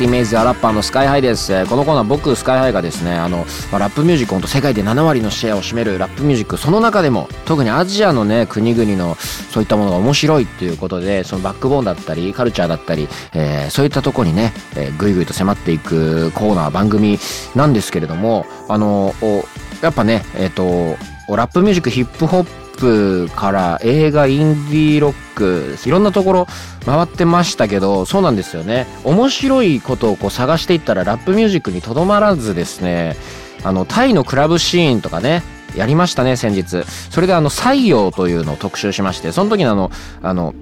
イメージアラッパーのスカイハイです。このコーナー僕スカイハイがですね、あの、まあラップミュージックほんと世界で7割のシェアを占めるラップミュージック、その中でも特にアジアのね、国々のそういったものが面白いっていうことで、そのバックボーンだったり、カルチャーだったり、えーそういったとこにね、えーぐいぐいと迫っていくコーナー、番組なんですけれども、あの、やっぱね、えっ、と、ラップミュージック、ヒップホップップから映画、インディーロック、いろんなところ回ってましたけど、そうなんですよね。面白いことをこう探していったら、ラップミュージックにとどまらずですね、あの、タイのクラブシーンとかね、やりましたね、先日。それであの、採用というのを特集しまして、その時のあの、あの、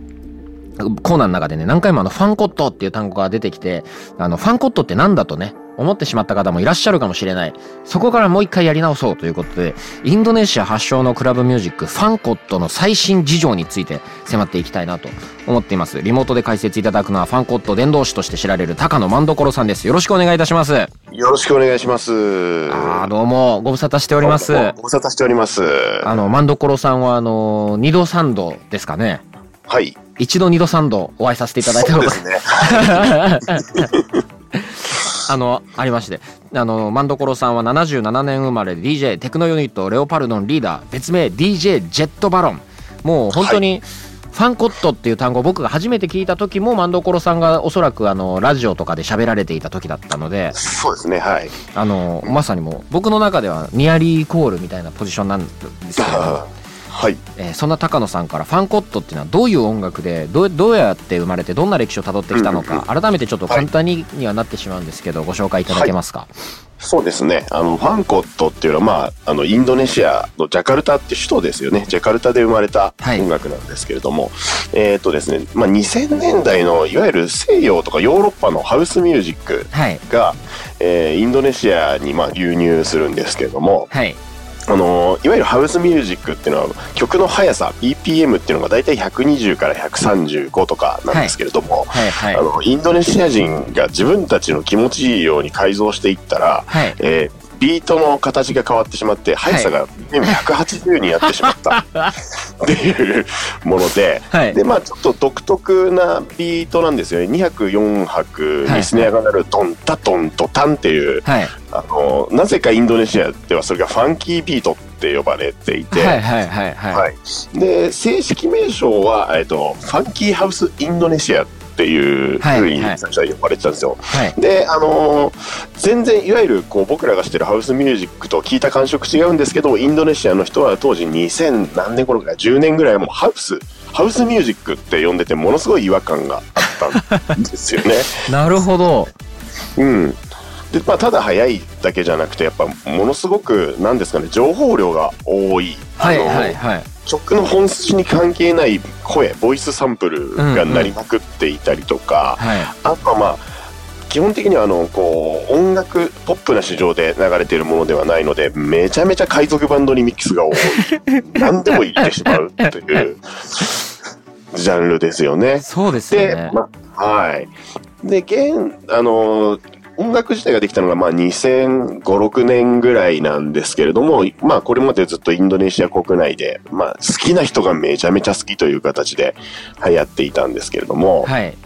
コーナーの中でね、何回もあの、ファンコットっていう単語が出てきて、あの、ファンコットってなんだとね、思ってしまった方もいらっしゃるかもしれない。そこからもう一回やり直そうということで、インドネシア発祥のクラブミュージック、ファンコットの最新事情について迫っていきたいなと思っています。リモートで解説いただくのは、ファンコット伝道師として知られる高野万所さんです。よろしくお願いいたします。あよろしくお願いします。ー、どうも、ご無沙汰しております。ご無沙汰しております。あの、万所さんは、あの、二度三度ですかね。はい。一度二度三度お会いさせていただいたことそうですね。あの、ありまして。あの、マンドコロさんは77年生まれで DJ テクノユニットレオパルドンリーダー、別名 DJ ジェットバロン。もう本当に、ファンコットっていう単語を僕が初めて聞いた時もマンドコロさんがおそらくあのラジオとかで喋られていた時だったのでそうですね。はい。あのまさにもう僕の中ではニアリーイコールみたいなポジションなんですけど、はい。えーそんな高野さんからファンコットっていうのはどういう音楽でどうどうやって生まれてどんな歴史をたどってきたのか改めてちょっと簡単ににはなってしまうんですけどご紹介いただけますか、そうですね。あの、ファンコットっていうのは、まあ、あの、インドネシアのジャカルタって首都ですよね。ジャカルタで生まれたはい。音楽なんですけれども、えっ、とですね、まあ、2000年代の、いわゆる西洋とかヨーロッパのハウスミュージックはい。が、えーインドネシアに、まあ、流入するんですけれども、はいあのいわゆるハウスミュージックっていうのは曲の速さ BPM っていうのが大体120から135とかなんですけれども、はい。はい。あのインドネシア人が自分たちの気持ちいいように改造していったら、はい。えービートの形が変わってしまって速さが BPM180 になってしまった。っていうもので、はい。でまあちょっと独特なビートなんですよね。2拍4拍にスネアが鳴るドンタトントタンっていうはい。あのなぜかインドネシアではそれがファンキービートって呼ばれていて、はいはいはいはい。はい。で正式名称は、えっと、ファンキーハウスインドネシアっていうふうにはいはい。最初は呼ばれてたんですよ。はい。であのー全然いわゆるこう僕らがしてるハウスミュージックと聞いた感触違うんですけどインドネシアの人は当時2000何年頃か10年ぐらいもうハウスハウスミュージックって呼んでてものすごい違和感があったんですよね。なるほど。うん。でまあ、ただ速いだけじゃなくてやっぱものすごくなんですかね情報量が多い、はいはいはい曲の本質に関係ない声ボイスサンプルが鳴りまくっていたりとか、はいあとはまあ基本的にはあのこう音楽ポップな市場で流れているものではないのでめちゃめちゃ海賊バンドにミックスが多い 何でも言ってしまうというジャンルですよね。そうですよで、ねまあ、はい。で、現、あの、音楽自体ができたのが、まあ、2005、6年ぐらいなんですけれども、まあ、これまでずっとインドネシア国内で、まあ、好きな人がめちゃめちゃ好きという形で流行っていたんですけれども、はい。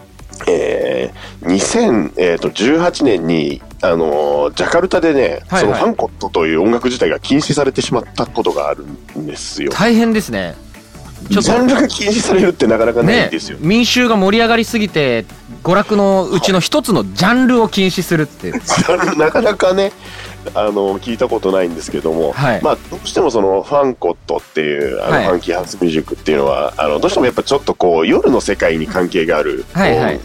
えー、2018年に、あのジャカルタでね、はいはい。そのファンコットという音楽自体が禁止されてしまったことがあるんですよ。大変ですねちょっジャンとルが禁止されるってなかなかないねんですよ。民衆が盛り上がりすぎて娯楽のうちの一つのジャンルを禁止するって。い うなかなかねあの聞いたことないんですけども、はい。まあ、どうしてもそのファンコットっていうあの、はい。ファンキーハウスミュージックっていうのはあのどうしてもやっぱちょっとこう夜の世界に関係があるはいはい。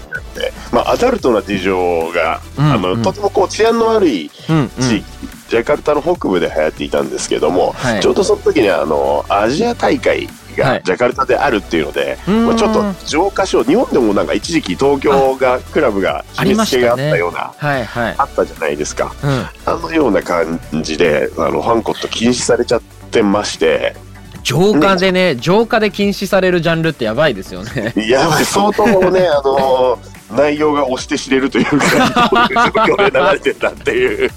まあ、アダルトな事情が、うんあのうん。とてもこう治安の悪いうんうん。地域、ジャカルタの北部で流行っていたんですけども、はい。ちょうどその時にあのアジア大会はいがジャカルタであるっていうので、うーん。まあ、ちょっと浄化しよう日本でもなんか一時期東京がクラブがあり締め付けがあったようなはいはい。あったじゃないですか。うん。あのような感じであのファンコット禁止されちゃってまして。浄化でね浄化で禁止されるジャンルってやばいですよね。やばい相当ねあの内容が押して知れるというかどういう状況で流れてたっていう。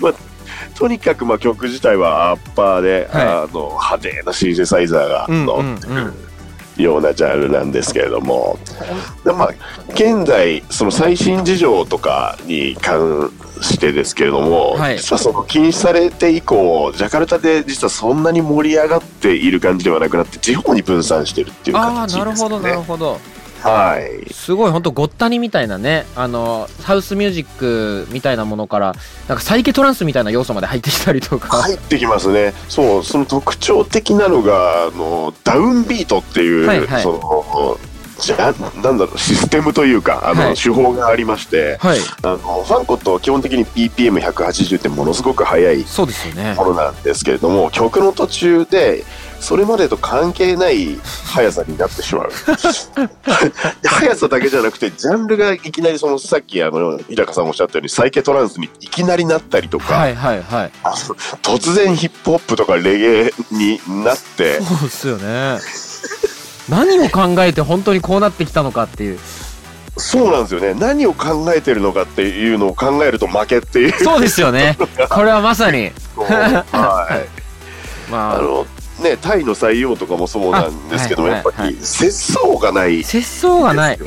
まあとにかくまあ曲自体はアッパーで、はい。あの派手なシンセサイザーがうん乗ってるようなジャンルなんですけれども、でまあ、現在その最新事情とかに関してですけれども、はい。実はその禁止されて以降ジャカルタで実はそんなに盛り上がっている感じではなくなって地方に分散してるっていうああ形ですね。なるほどなるほどはい。すごい本当ごったにみたいなねあのハウスミュージックみたいなものからなんかサイケトランスみたいな要素まで入ってきたりとか、入ってきますね。そう、その特徴的なのが、あの、ダウンビートっていう、はいはい。その、じゃなんだろう、システムというか、あの、はい。手法がありまして、はい。あの、ファンコットは基本的に BPM180 ってものすごく速いそうですよね。ものなんですけれども、曲の途中で、それまでと関係ない速さになってしまう。速さだけじゃなくて、ジャンルがいきなりそのさっきあの、日高さんもおっしゃったように、サイケトランスにいきなりなったりとか、はいはいはい突然ヒップホップとかレゲエになって、そうですよね何を考えて本当にこうなってきたのかっていうそうなんですよね。何を考えてるのかっていうのを考えると負けっていう。そうですよねこれはまさにはい。まああの、ね、タイの採用とかもそうなんですけどやっぱり節操がないです節操がない。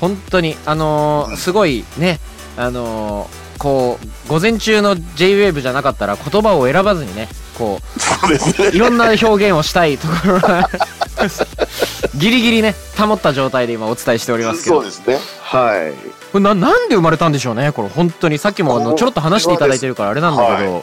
本当にあのーすごいねあのーこう午前中の JWAVE じゃなかったら言葉を選ばずにねこそうですね。ういろんな表現をしたいところがギリギリね保った状態で今お伝えしておりますけどそうですね。はい。これななんで生まれたんでしょうねこれ本当にさっきもあのちょろっと話していただいてるからあれなんだけど、はい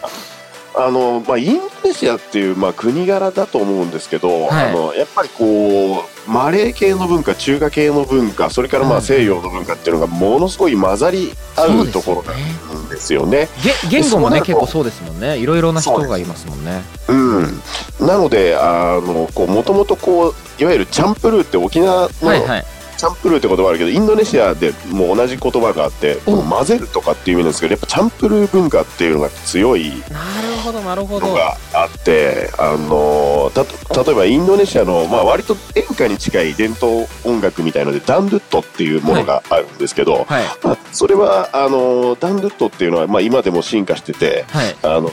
あの、まあ、インドネシアっていう、まあ、国柄だと思うんですけど、はい。あの、やっぱりこう、マレー系の文化、中華系の文化、それからまうん。あ西洋の文化っていうのがものすごい混ざり合うところなんですよね。げ言語もね結構そうですもんね。いろいろな人がいますもんね。うん。なので、あの、こう、もともとこう、いわゆるチャンプルーって沖縄のはいはいチャンプルーって言葉あるけど、インドネシアでも同じ言葉があって、混ぜるとかっていう意味なんですけど、やっぱチャンプルー文化っていうのが強いなるほどなるほど。のがあって、あのた例えばインドネシアの、まあ、割と演歌に近い伝統音楽みたいのでダンドゥットっていうものがあるんですけど、はい。まあ、それはあのダンドゥットっていうのは、まあ、今でも進化しててはい。あの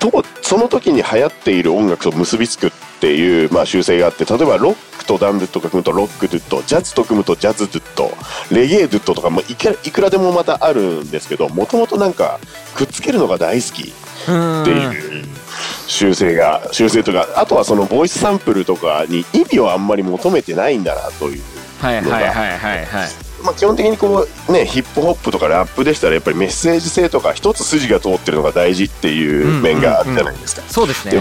とその時に流行っている音楽と結びつくっていう、まあ、習性があって例えばロックとダンドゥットが組むとロックドゥットジャズと組むとジャズドゥットレゲエドゥットとかもいくらいくらでもまたあるんですけどもともとなんかくっつけるのが大好き。っていう修正が修正とかあとはそのボイスサンプルとかに意味をあんまり求めてないんだなという、はいはいはいはいはいまあ、基本的にこうねヒップホップとかラップでしたらやっぱりメッセージ性とか一つ筋が通ってるのが大事っていう面があるじゃないですか。そうですね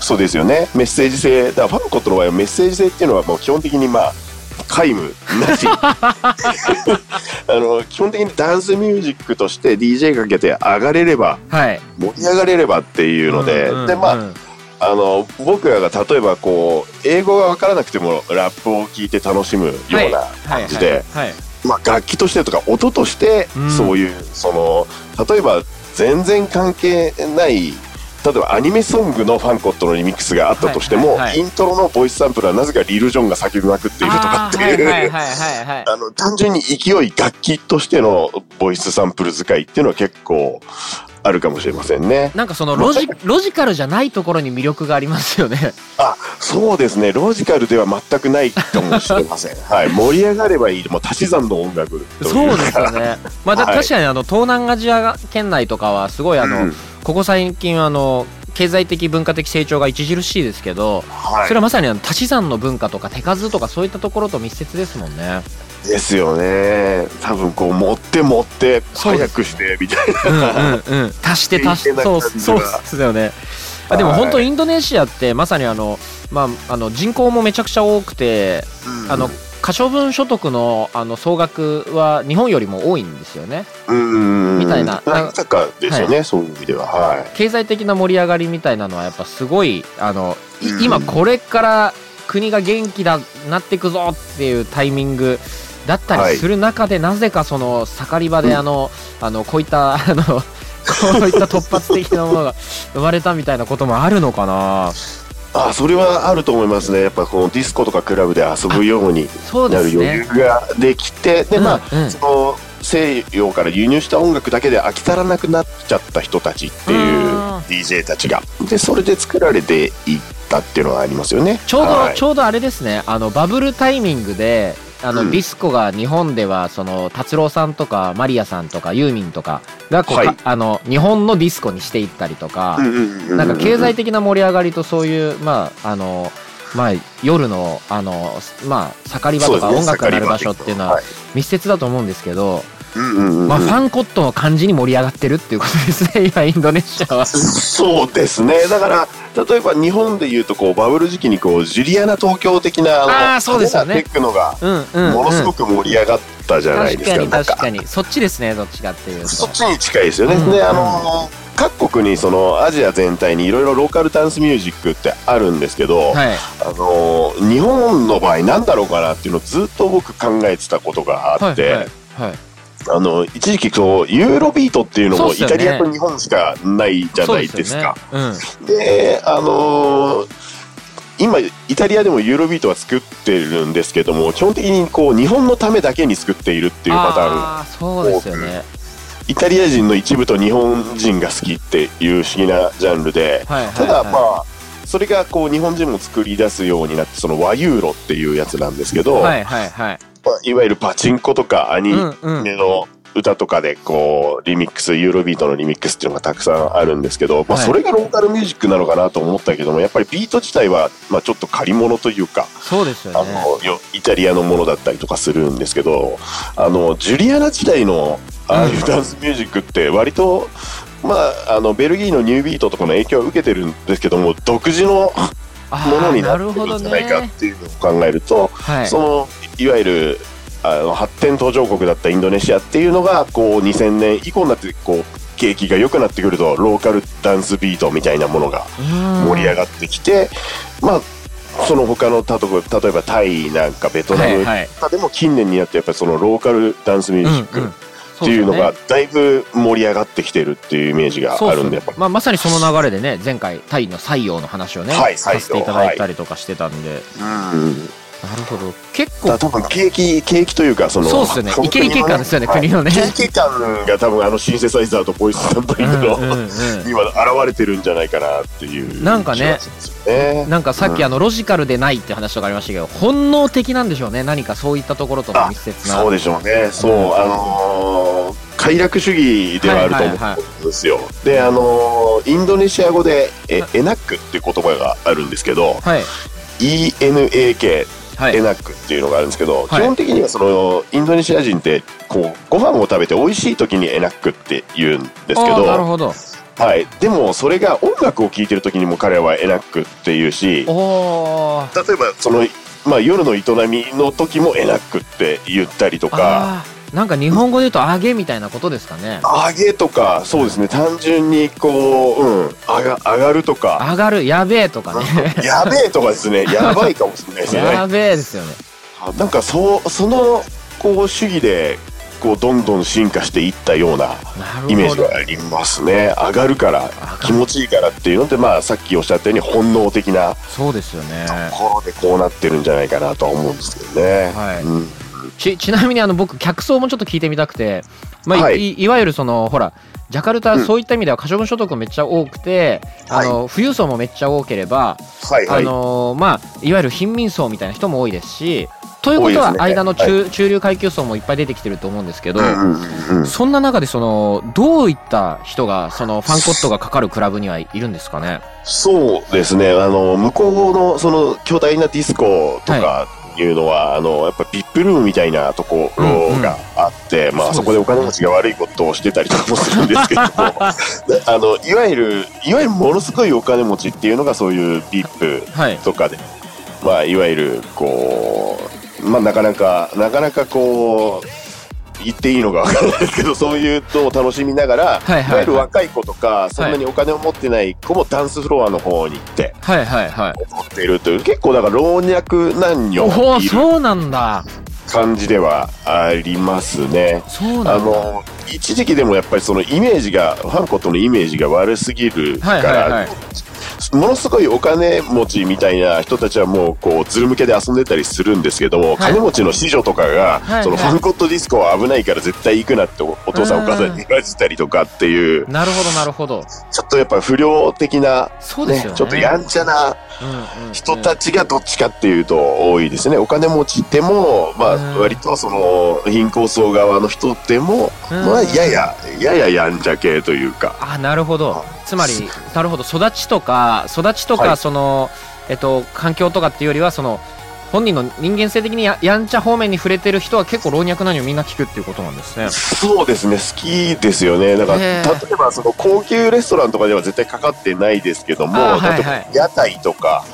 そうですよね。メッセージ性。だからファンコットの場合はメッセージ性っていうのはもう基本的にまあ皆無なしあの基本的にダンスミュージックとして DJ かけて上がれればはい盛り上がれればっていうので、でまああの僕らが例えばこう英語が分からなくてもラップを聴いて楽しむような感じで、はいまあ、楽器としてとか音としてそういう、その例えば全然関係ない例えばアニメソングのファンコットのリミックスがあったとしても、イントロのボイスサンプルはなぜかリル・ジョンが叫びまくっているとかっていう、単純に勢い楽器としてのボイスサンプル使いっていうのは結構あるかもしれませんね。なんかそのロジ ロジカルじゃないところに魅力がありますよね。あそうですねロジカルでは全くないかもしれません、はい、盛り上がればいいもう足し算の音楽そうですよね。まあ、だはい確かにあの東南アジア圏内とかはすごいあの、うんここ最近あの経済的文化的成長が著しいですけど、はいそれはまさにあの足し算の文化とか手数とかそういったところと密接ですもんね。ですよね。多分こう持って持って早くしてみたいうんな、うんうん。足して足し平そうそうですよね。あでもはい。本当インドネシアってまさにあのまああの人口もめちゃくちゃ多くて、あの可処分所得のあの総額は日本よりも多いんですよね。うん。みたいな。まさかですよね、そういう意味では。はい。経済的な盛り上がりみたいなのはやっぱすごいあの、いうん。今これから国が元気だなってくぞっていうタイミングだったりする中で、なぜかその盛り場であの、あのこういった あのこういった突発的なものが生まれたみたいなこともあるのかな。あそれはあると思いますね。やっぱこのディスコとかクラブで遊ぶようになる余裕ができてでまあ、うん。うんその西洋から輸入した音楽だけで飽き足らなくなっちゃった人たちっていううん DJ たちが。でそれで作られていったっていうのはありますよね。ちょうど、はい。ちょうどあれですね。あのバブルタイミングであの、うん。ディスコが日本ではその達郎さんとかまりやさんとかユーミンとかがこう、はい。かあの日本のディスコにしていったりとか、なんか経済的な盛り上がりとそういうまああのまあ夜のあのまあ盛り場とか音楽が鳴る場所っていうのは。はい。密接だと思うんですけど、まあファンコットの感じに盛り上がってるっていうことですね。今インドネシアは。そうですね。だから例えば日本でいうとこうバブル時期にこうジュリアナ東京的なあーそうですよね。テクノがうんうん、うん、ものすごく盛り上がったじゃないですか,、確かになん確か。にそっちですねどっちかっていうと。そっちに近いですよね、うんであの各国にそのアジア全体にいろいろローカルダンスミュージックってあるんですけど、はい。あの日本の場合なんだろうかなっていうのをずっと僕考えてたことがあって、はいはいはいあの一時期そうユーロビートっていうのもイタリアと日本しかないじゃないですか。であのー今イタリアでもユーロビートは作ってるんですけども基本的にこう日本のためだけに作っているってうん、いうパターン。ですよね。イタリア人の一部と日本人が好きっていう不思議なジャンルでただまあそれがこう日本人も作り出すようになってその和ユーロっていうやつなんですけど、はいはいはい。まあいわゆるパチンコとかアニメの歌とかでこうリミックスユーロビートのリミックスっていうのがたくさんあるんですけど、まあ、はい。それがローカルミュージックなのかなと思ったけどもやっぱりビート自体はまあちょっと借り物というかそうですよあねのよイタリアのものだったりとかするんですけどあのジュリアナ時代のああいうダンスミュージックって割と、まあ、あのベルギーのニュービートとかの影響を受けてるんですけども独自のあものにーななってるんじゃないかっねていうのを考えると、はい。そのいわゆるあの発展途上国だったインドネシアっていうのがこう2000年以降になってこう景気が良くなってくるとローカルダンスビートみたいなものが盛り上ががってきて、まあその他の例えば例えばタイなんかベトナムはいはい。とかでも近年になってやっぱりそのローカルダンスミュージックっていうのがだいぶ盛り上がってきてるっていうイメージがあるんでやっぱり。まあ、まさにその流れでね前回タイの採用の話をね、はいさせていただいたりとかしてたんで、うんなるほど。結構。多分景気景気というかそのそうっすよね。イケイケ感ですよねはい国のね。景気感が多分あのシンセサイザーとボイスサンプリングの、今現れてるんじゃないかなっていうなんかねね。なんかさっきあのロジカルでないって話とかありましたけど本能的なんでしょうね。何かそういったところとの密接な。そうでしょうね。そう、うん。あのー快楽主義ではあると思はいはいはいうんですよ、であのーインドネシア語でえエナックっていう言葉があるんですけどはい。ENAK はい。エナックっていうのがあるんですけど、はい。基本的にはそのインドネシア人ってこうご飯を食べて美味しい時にエナックって言うんですけどなるほど。はい、でもそれが音楽を聴いてる時にも彼らはエナックっていうし例えばその、まあ、夜の営みの時もエナックって言ったりとかなんか日本語で言うと揚げみたいなことですかね？揚げとかそうですね。単純にこう、うん、上が上がるとか。上がるやべえとかね。やべえとかですね。やばいかもしれないですよやねべえですよね。なんかそうそのこう主義でこうどんどん進化していったようななイメージがありますね。上がるから気持ちいいからっていうのでまあさっきおっしゃったように本能的なそうですよね。ところでこうなってるんじゃないかなとは思うんですけどね。はい。うんちちなみにあの僕客層もちょっと聞いてみたくて、まあいはい。い、いわゆるそのほらジャカルタ、うん。そういった意味では可処分所得めっちゃ多くて、あの富裕層もめっちゃ多ければ、はいはい。あのーまあいわゆる貧民層みたいな人も多いですしということは間の中,、中流階級層もいっぱい出てきてると思うんですけど、うんうんうんうん。そんな中でそのどういった人がそのファンコットがかかるクラブにはいるんですかね？そうですね。あの、向こうのその巨大なディスコとかいうのは、あの、やっぱビップルームみたいなところがあって、まあそうですね。そこでお金持ちが悪いことをしてたりとかもするんですけども、あの、いわゆる、いわゆるものすごいお金持ちっていうのがそういうビップはい。とかで、まあ、いわゆる、こう、まあ、なかなか、なかなかこう、言っていいのかわからないですけど、そういうのを楽しみながら、はいはいはいわゆる若い子とか、そんなにお金を持ってない子もダンスフロアの方に行って、はいはいはい。踊っているという、結構だから老若男女おお、いるそうなんだ。感じではありますね。そうなんだ。あの、一時期でもやっぱりそのイメージが、ファンコットのイメージが悪すぎるから、はいはいはい。ものすごいお金持ちみたいな人たちはもうこうズル向けで遊んでたりするんですけども、はい金持ちの子女とかが、はいそのファンコットディスコは危ないから絶対行くなっておお父さんうんお母さんに言わせたりとかっていう、なるほどなるほど。ちょっとやっぱ不良的な、そうですよね。ちょっとやんちゃな人たちがどっちかっていうと多いですね。お金持ちでも、まあうん。割とその貧困層側の人でも、うん。まあやや、やややんちゃ系というか、あなるほど。つまりなるほど。育ちとか育ちとか、はい。そのえっと環境とかっていうよりはその本人の人間性的にややんちゃ方面に触れてる人は結構老若男女みんな聞くっていうことなんですね。そうですね、好きですよね。だから、へ例ーえばその高級レストランとかでは絶対かかってないですけども、はい例えばはい屋台とか、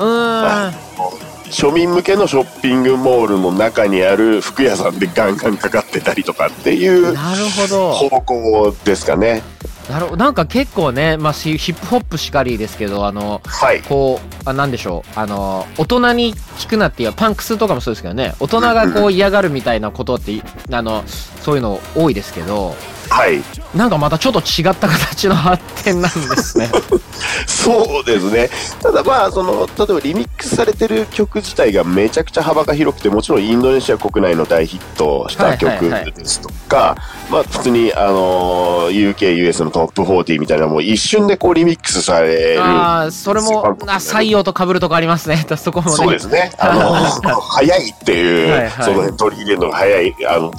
庶民向けのショッピングモールの中にある服屋さんでガンガンかかってたりとかっていう方向ですかね。なるほど。なんか結構ね、まあ、ヒヒップホップしかりですけどあのはい。こうあなんでしょう。あの大人に聞くなっていうパンクスとかもそうですけどね。大人がこう嫌がるみたいなことってあのそういうの多いですけどはい。なんかまたちょっと違った形の発展なんですね そうですね。ただまあ、その、例えばリミックスされてる曲自体がめちゃくちゃ幅が広くて、もちろんインドネシア国内の大ヒットした曲はいはいはいですとか、まあ普通に、あの、UK、US のトップ40みたいなもう一瞬でこうリミックスされる。ああ、それも、あ、採用と被るとこありますね。そこもね。そうですね。あの、早いっていう、はいはいその辺取り入れるのが早い。あの、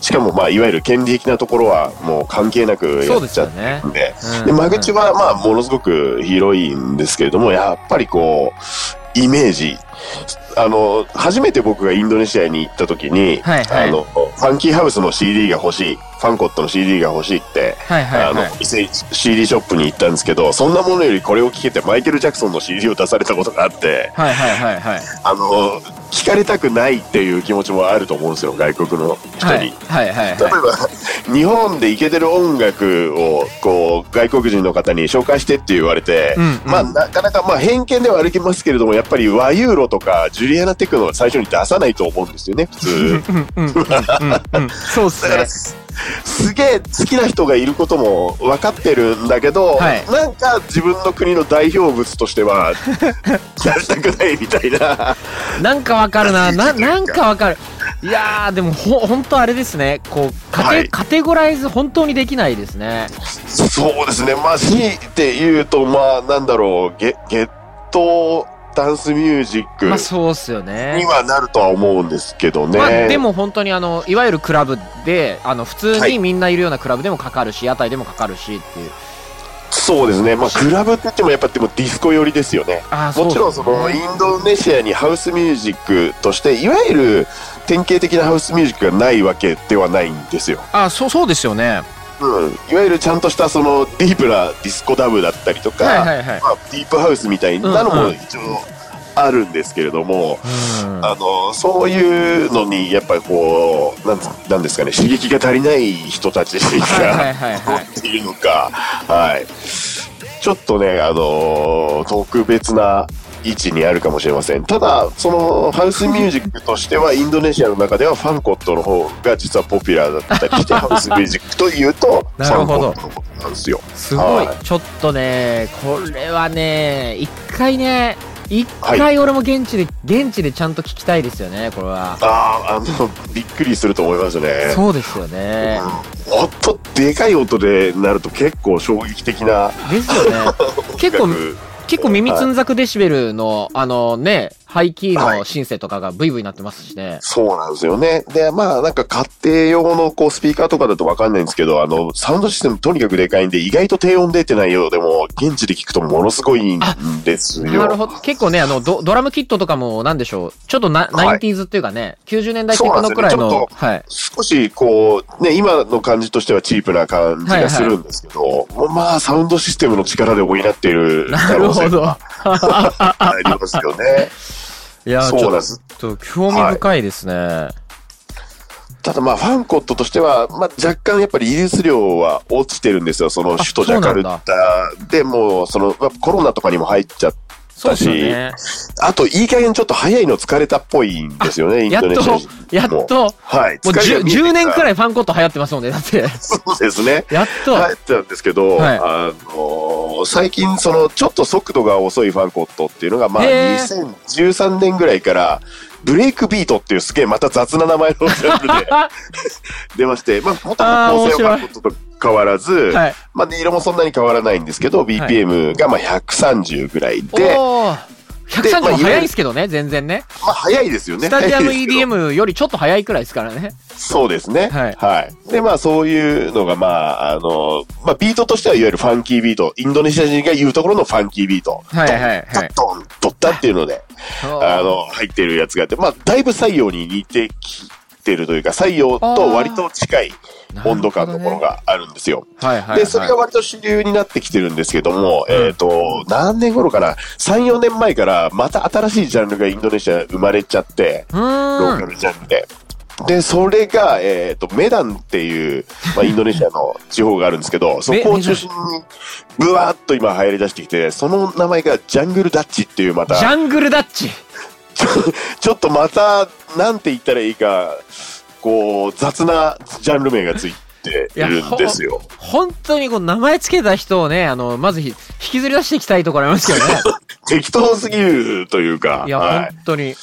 しかもまあ、いわゆる権利的なところはもう関係なくやっちゃってねるんで、うん。で、間口はまあ、ものすごく広いんですけれども、やっぱりこう、イメージ、あの、初めて僕がインドネシアに行った時に、はいはい。あの、ファンキーハウスの CD が欲しい、ファンコットの CD が欲しいって、はいはいあのはい。、店 CD ショップに行ったんですけど、そんなものよりこれを聞けてマイケル・ジャクソンの CD を出されたことがあって、はいはいはいはい。あの、聞かれたくないっていう気持ちもあると思うんですよ、外国の人に。はいはいはい例えば、日本でイケてる音楽を、こう、外国人の方に紹介してって言われて、うんうんまあ、なかなか、まあ、偏見では歩きますけれども、やっぱり和ユーロとか、ジュリアナテクノは最初に出さないと思うんですよね、普通。そうっすね。すげえ好きな人がいることも分かってるんだけど、はいなんか自分の国の代表物としては 出したくないみたいな。なんかわかるな。な、なんかわかる。いやー、でもほ、ほんとあれですね。こう、カテ、はいカテゴライズ本当にできないですね。そうですね。まあ、強いて言うと、まあ、なんだろう、ゲゲットダンスミュージックまあそうっすよねに。はなるとは思うんですけどね。まあでも本当にあの、いわゆるクラブで、あの、普通はいにみんないるようなクラブでもかかるし、屋台でもかかるしっていう。そうですね。まあ、クラブって言ってもやっぱでもディスコ寄りですよね。もちろんその、インドネシアにハウスミュージックとして、いわゆる典型的なハウスミュージックがないわけではないんですよ。あ、そう、そうですよね。うん。いわゆるちゃんとしたそのディープなディスコダブだったりとか、はいはいはい。まあ、ディープハウスみたいなのも一応あるんですけれども、うんあの、そういうのに、やっぱりこう、なんつなんですかね、刺激が足りない人たちが、はいはい。っていうのか、はい。ちょっとね、あの特別な位置にあるかもしれません。ただ、その、ハウスミュージックとしては、インドネシアの中ではファンコットの方が実はポピュラーだったりして、ハウスミュージックというと、フなるほどァンコットのことなんですよ。すごいは、ちょっとね、これはね、一回ね、一回俺も現地で、現地でちゃんと聞きたいですよね、これは。ああ、あの、びっくりすると思いますね。そうですよね。音、でかい音でなると結構衝撃的なですよね。結構結構耳つんざくデシベルの、あのね、ハイキーのシンセとかがブイブイになってますしね。そうなんですよね。で、まあ、なんか家庭用のこうスピーカーとかだとわかんないんですけど、あの、サウンドシステムとにかくでかいんで、意外と低音出てないようでも、現地で聞くとものすごいんですよ。なるほど。結構ね、あの、ドドラムキットとかも、なんでしょう。ちょっとな、はいナインティーズっていうかね、90年代テクノくらいのね、はい。少しこう、ね、今の感じとしてはチープな感じがするんですけど、もうまあ、サウンドシステムの力で補っているなるほど。ありますよね。いや、ちょっそうなんです。と興味深いですね。ただまあ、ファンコットとしては、まあ、若干やっぱりリリース量は落ちてるんですよ。その首都ジャカルタでもう、その、まあコロナとかにも入っちゃったし、ね。あと、いい加減ちょっと早いの疲れたっぽいんですよね、インやっドネシアと人、やっと、はい。もう 10, 10年くらい。いファンコット流行ってますもんね。だって。そうですね。やっと。入ってたんですけど、はいあの最近そのちょっと速度が遅いファンコットっていうのがまあへ2013年ぐらいからブレイクビートっていうすげえまた雑な名前のジャンルで 出まして、まあ元あー々構成は面ファンコットと変わらず、はい。まあ音色もそんなに変わらないんですけど、BPM がまあ130ぐらいおで、ー130も早いですけどね、全然ね。まあ早いですよね。スタジアム EDM よりちょっと早いくらいですからね。そうですね。はいで、まあそういうのが、まあ、あの、まあビートとしてはいわゆるファンキービート、インドネシア人が言うところのファンキービート。はいはいはいドン、ドッタっていうので、あの、入ってるやつがあって、まあだいぶ採用に似てきてるというか、採用と割と近い温度感のものがあるんですよ。はいはいはい。で、それが割と主流になってきてるんですけども、えっ、と、何年頃かな ?3、4年前からまた新しいジャンルがインドネシア生まれちゃって、うロー。カルジャンルで。で、それが、えっ、と、メダンっていう、まあ、インドネシアの地方があるんですけど、そこを中心に、ブワーっと今流行り出してきて、その名前がジャングルダッチっていうまた、ジャングルダッチ。ちょっとまた、なんて言ったらいいか、こう、雑なジャンル名がついているんですよ。本当にこう名前つけた人をね、あの、まずひ引きずり出していきたいところありますけどね。適当すぎるというか、いや、はい。本当に。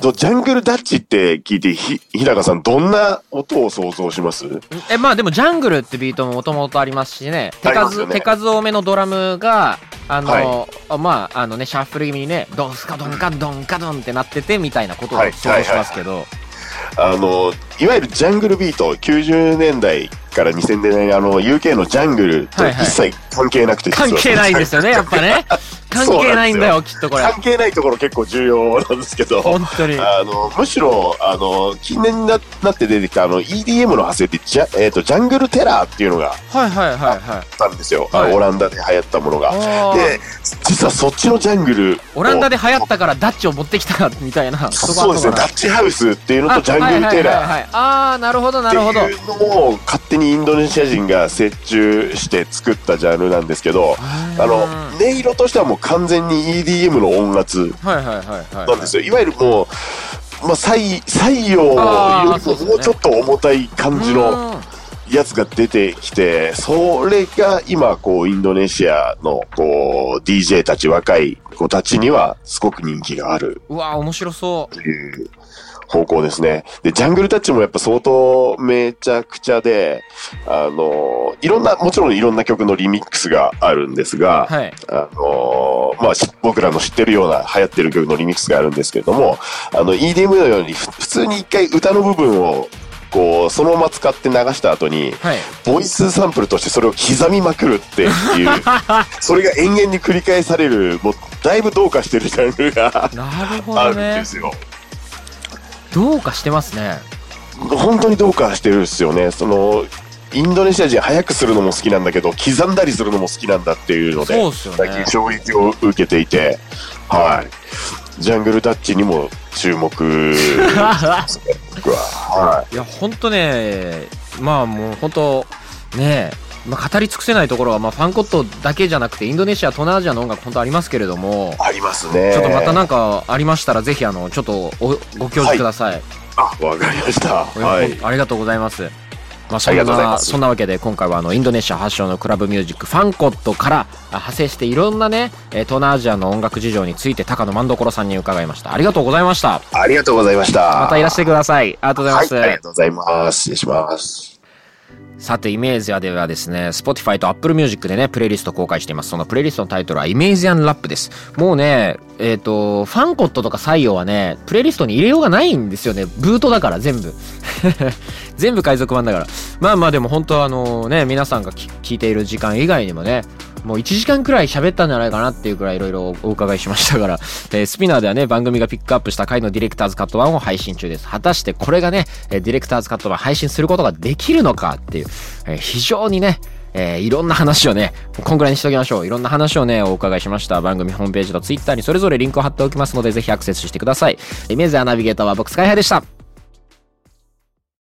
とジャングルダッチって聞いて、ひ、日高さん、どんな音を想像します？え、まあでもジャングルってビートももともとありますしね、手数、ね。手数多めのドラムが、あの、はあまあ、あのね、シャッフル気味にね、ドンスカドンカドンカドンってなっててみたいなことをはい。想像しますけど、あの、いわゆるジャングルビート、90年代から2000年代、あの、UK のジャングルとはいはい一切関係なくて、実は関係ないんですよね、やっぱね。関係ないんだよ、きっとこれ。関係ないところ結構重要なんですけど、本当に。あの、むしろ、あの、近年にななって出てきた、あの、EDM の派生って、ジャ,、えー、とジャングルテラーっていうのがあはいはいはいはい。ったんですよ。あはいのオランダで流行ったものが。で、実はそっちのジャングルを。オランダで流行ったからダッチを持ってきたみたいな。そうですね、ダッチハウスっていうのとジャングルテラー。ー。ああー、なるほどなってるほど。いうのを勝手にインドネシア人が折衷して作ったジャンルなんですけど、あの、音色としてはもう完全に EDM の音圧。なんですよ。いわゆるもう、まあ、採採用よりももうちょっと重たい感じのうんやつが出てきて、それが今、こう、インドネシアの、こう、DJ たち、若い子たちには、すごく人気があるうわ面白そう。という方向ですね。で、ジャングルタッチもやっぱ相当めちゃくちゃで、あの、いろんな、もちろんいろんな曲のリミックスがあるんですが、はい。あのまあ、し僕らの知ってるような流行ってる曲のリミックスがあるんですけれども、あの、EDM のようにふ普通に一回歌の部分を、こう、そのまま使って流した後に、はい。ボイスサンプルとしてそれを刻みまくるっていう、それが延々に繰り返される、もう、だいぶどうかしてるジャンルがあるんで。すよ。どうかしてますね。本当にどうかしてるんですよね。その、インドネシア人早くするのも好きなんだけど、刻んだりするのも好きなんだっていうので、そうっすよね最近衝撃を受けていて、はい。ジャングルタッチにも注目僕は。はいや、ほんとね、まあもうほんと、ねまあ、語り尽くせないところは、まあ、ファンコットだけじゃなくて、インドネシア、東南アジアの音楽、本当ありますけれどもい。、ありますね。ちょっとまたなんかありましたら、ぜひ、あの、ちょっとおご教示ください。あ、わかりました。はい。ありがとうございます。まあ、そんな、そんなわけで、今回はあの、インドネシア発祥のクラブミュージック、ファンコットからあ派生して、いろんなね、えー東南アジアの音楽事情について、高野万所さんに伺いました。ありがとうございました。ありがとうございました。またいらしてください。ありがとうございます。はい、ありがとうございます。失礼します。さて、イメージアではですね、Spotify と Apple Music でね、プレイリスト公開しています。そのプレイリストのタイトルはイメージアンラップです。もうね、えっ、と、ファンコットとか採用はね、プレイリストに入れようがないんですよね。ブートだから、全部。全部海賊版だから。まあまあでも本当はあのね、皆さんが聞いている時間以外にもね、もう1時間くらい喋ったんじゃないかなっていうくらいいろいろお伺いしましたから、えースピナーではね、番組がピックアップした回のディレクターズカット版を配信中です。果たしてこれがね、えディレクターズカット版配信することができるのかっていう、えー非常にね、えーいろんな話をね、こんぐらいにしておきましょう。いろんな話をね、お伺いしました。番組ホームページとツイッターにそれぞれリンクを貼っておきますので、ぜひアクセスしてください。イメージアナビゲーターは僕、スカイハイでした。